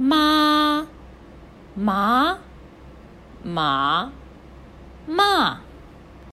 妈妈，妈妈。